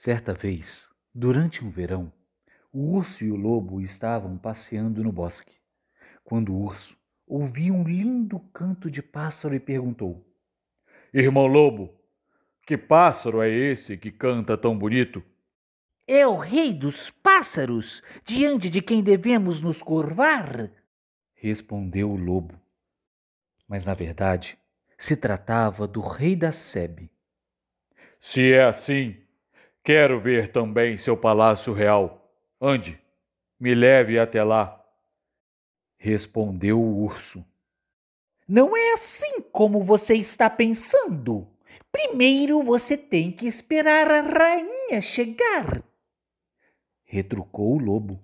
Certa vez, durante um verão, o urso e o lobo estavam passeando no bosque, quando o urso ouviu um lindo canto de pássaro e perguntou: Irmão lobo, que pássaro é esse que canta tão bonito? É o rei dos pássaros, diante de quem devemos nos curvar? Respondeu o lobo. Mas na verdade, se tratava do rei da Sebe. Se é assim, Quero ver também seu palácio real. Ande, me leve até lá. Respondeu o urso. Não é assim como você está pensando. Primeiro você tem que esperar a rainha chegar. Retrucou o lobo.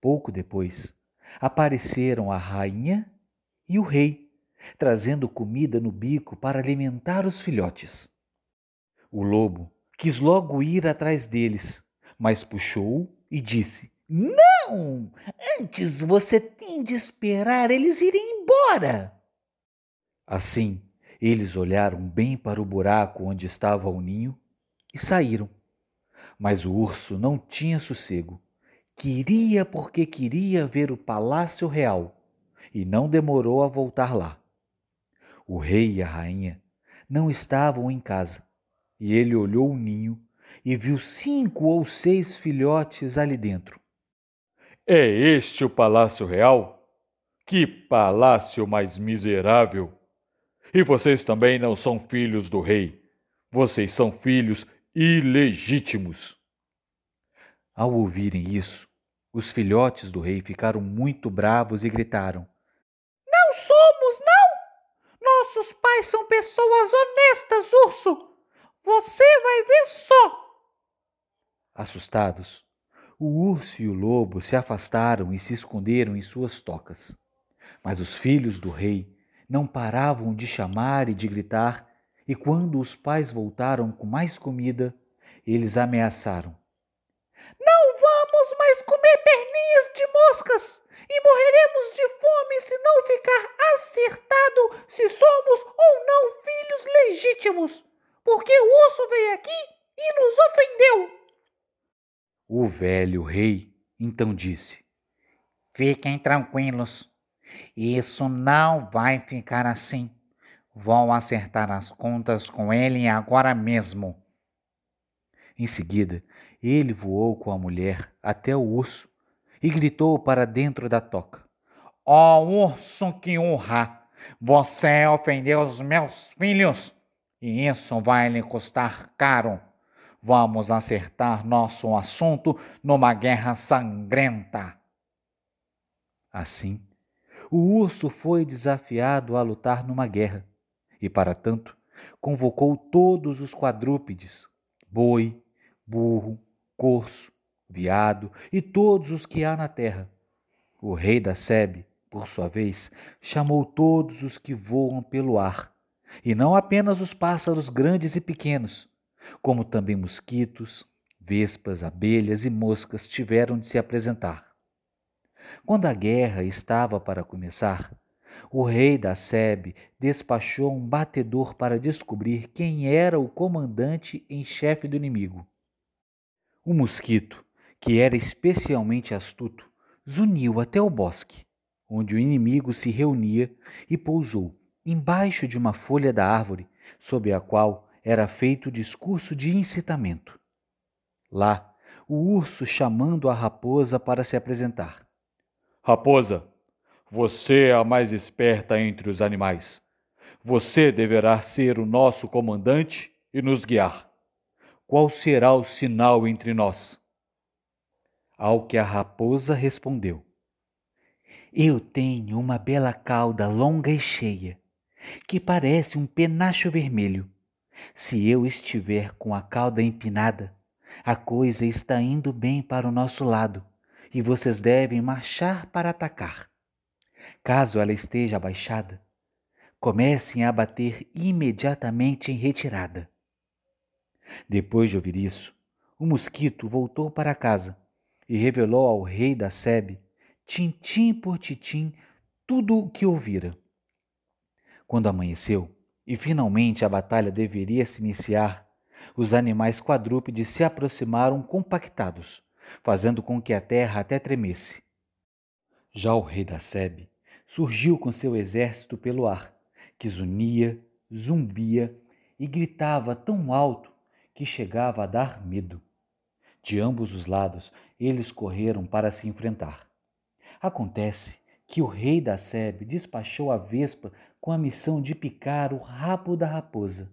Pouco depois, apareceram a rainha e o rei, trazendo comida no bico para alimentar os filhotes. O lobo quis logo ir atrás deles, mas puxou e disse: Não! Antes você tem de esperar eles irem embora. Assim, eles olharam bem para o buraco onde estava o ninho e saíram. Mas o urso não tinha sossego. Queria porque queria ver o palácio real e não demorou a voltar lá. O rei e a rainha não estavam em casa e ele olhou o ninho e viu cinco ou seis filhotes ali dentro. É este o palácio real? Que palácio mais miserável! E vocês também não são filhos do rei. Vocês são filhos ilegítimos. Ao ouvirem isso, os filhotes do rei ficaram muito bravos e gritaram: Não somos, não! Nossos pais são pessoas honestas, urso! Você vai ver só! Assustados, o urso e o lobo se afastaram e se esconderam em suas tocas. Mas os filhos do rei não paravam de chamar e de gritar, e quando os pais voltaram com mais comida, eles ameaçaram: Não vamos mais comer perninhas de moscas e morreremos de fome se não ficar acertado se somos ou não filhos legítimos porque o urso veio aqui e nos ofendeu. O velho rei então disse: Fiquem tranquilos, isso não vai ficar assim. Vou acertar as contas com ele agora mesmo. Em seguida, ele voou com a mulher até o urso e gritou para dentro da toca: Ó oh, urso que honra! Você ofendeu os meus filhos! E isso vai lhe custar caro. Vamos acertar nosso assunto numa guerra sangrenta. Assim, o urso foi desafiado a lutar numa guerra, e para tanto convocou todos os quadrúpedes, boi, burro, corso, viado e todos os que há na terra. O rei da Sebe, por sua vez, chamou todos os que voam pelo ar e não apenas os pássaros grandes e pequenos, como também mosquitos, vespas, abelhas e moscas tiveram de se apresentar. Quando a guerra estava para começar, o rei da Sebe despachou um batedor para descobrir quem era o comandante em chefe do inimigo. O mosquito, que era especialmente astuto, zuniu até o bosque, onde o inimigo se reunia e pousou embaixo de uma folha da árvore sob a qual era feito o discurso de incitamento. Lá, o urso chamando a raposa para se apresentar. Raposa, você é a mais esperta entre os animais. Você deverá ser o nosso comandante e nos guiar. Qual será o sinal entre nós? Ao que a raposa respondeu: Eu tenho uma bela cauda longa e cheia que parece um penacho vermelho. Se eu estiver com a cauda empinada, a coisa está indo bem para o nosso lado e vocês devem marchar para atacar. Caso ela esteja abaixada, comecem a bater imediatamente em retirada. Depois de ouvir isso, o mosquito voltou para casa e revelou ao rei da Sebe, tintim por tintim, tudo o que ouvira. Quando amanheceu e finalmente a batalha deveria se iniciar, os animais quadrúpedes se aproximaram compactados, fazendo com que a terra até tremesse. Já o rei da Sebe surgiu com seu exército pelo ar, que zunia, zumbia e gritava tão alto que chegava a dar medo. De ambos os lados, eles correram para se enfrentar. Acontece que o rei da Sebe despachou a vespa com a missão de picar o rabo da raposa,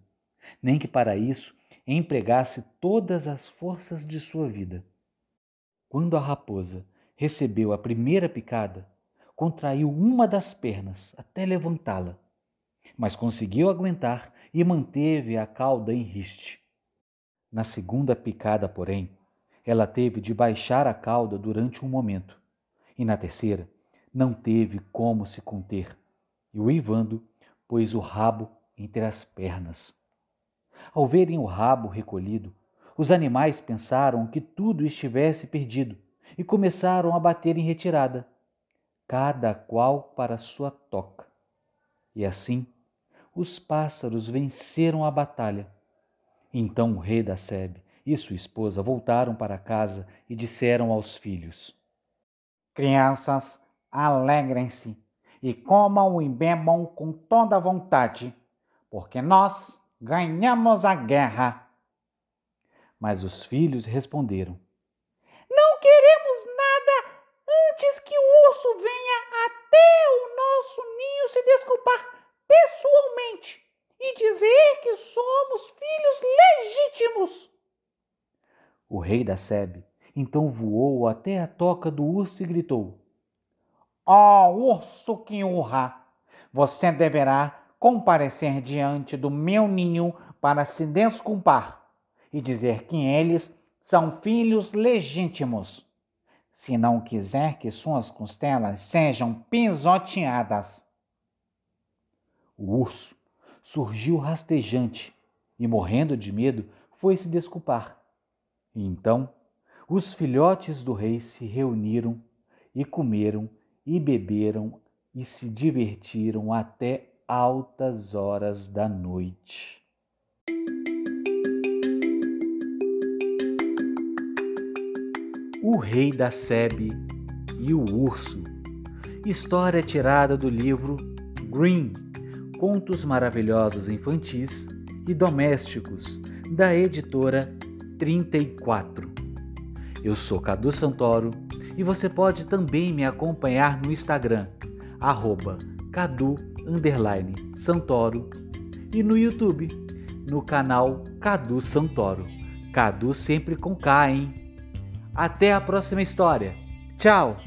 nem que para isso empregasse todas as forças de sua vida. Quando a raposa recebeu a primeira picada, contraiu uma das pernas até levantá-la, mas conseguiu aguentar e manteve a cauda em riste. Na segunda picada, porém, ela teve de baixar a cauda durante um momento, e na terceira não teve como se conter, e uivando pôs o rabo entre as pernas. Ao verem o rabo recolhido, os animais pensaram que tudo estivesse perdido e começaram a bater em retirada, cada qual para sua toca. E assim, os pássaros venceram a batalha. Então o rei da Sebe e sua esposa voltaram para casa e disseram aos filhos: Crianças, alegrem-se e comam e bebam com toda vontade, porque nós ganhamos a guerra. Mas os filhos responderam: Não queremos nada antes que o urso venha até o nosso ninho se desculpar pessoalmente e dizer que somos filhos legítimos. O rei da Sebe então voou até a toca do urso e gritou: Ó oh, urso que honra! Você deverá comparecer diante do meu ninho para se desculpar e dizer que eles são filhos legítimos, se não quiser que suas costelas sejam pisoteadas. O urso surgiu rastejante e, morrendo de medo, foi se desculpar. Então os filhotes do rei se reuniram e comeram e beberam e se divertiram até altas horas da noite. O Rei da Sebe e o Urso. História tirada do livro Green Contos Maravilhosos Infantis e Domésticos, da editora 34. Eu sou Cadu Santoro e você pode também me acompanhar no Instagram, arroba Cadu Santoro e no YouTube, no canal Cadu Santoro. Cadu sempre com K, hein? Até a próxima história. Tchau!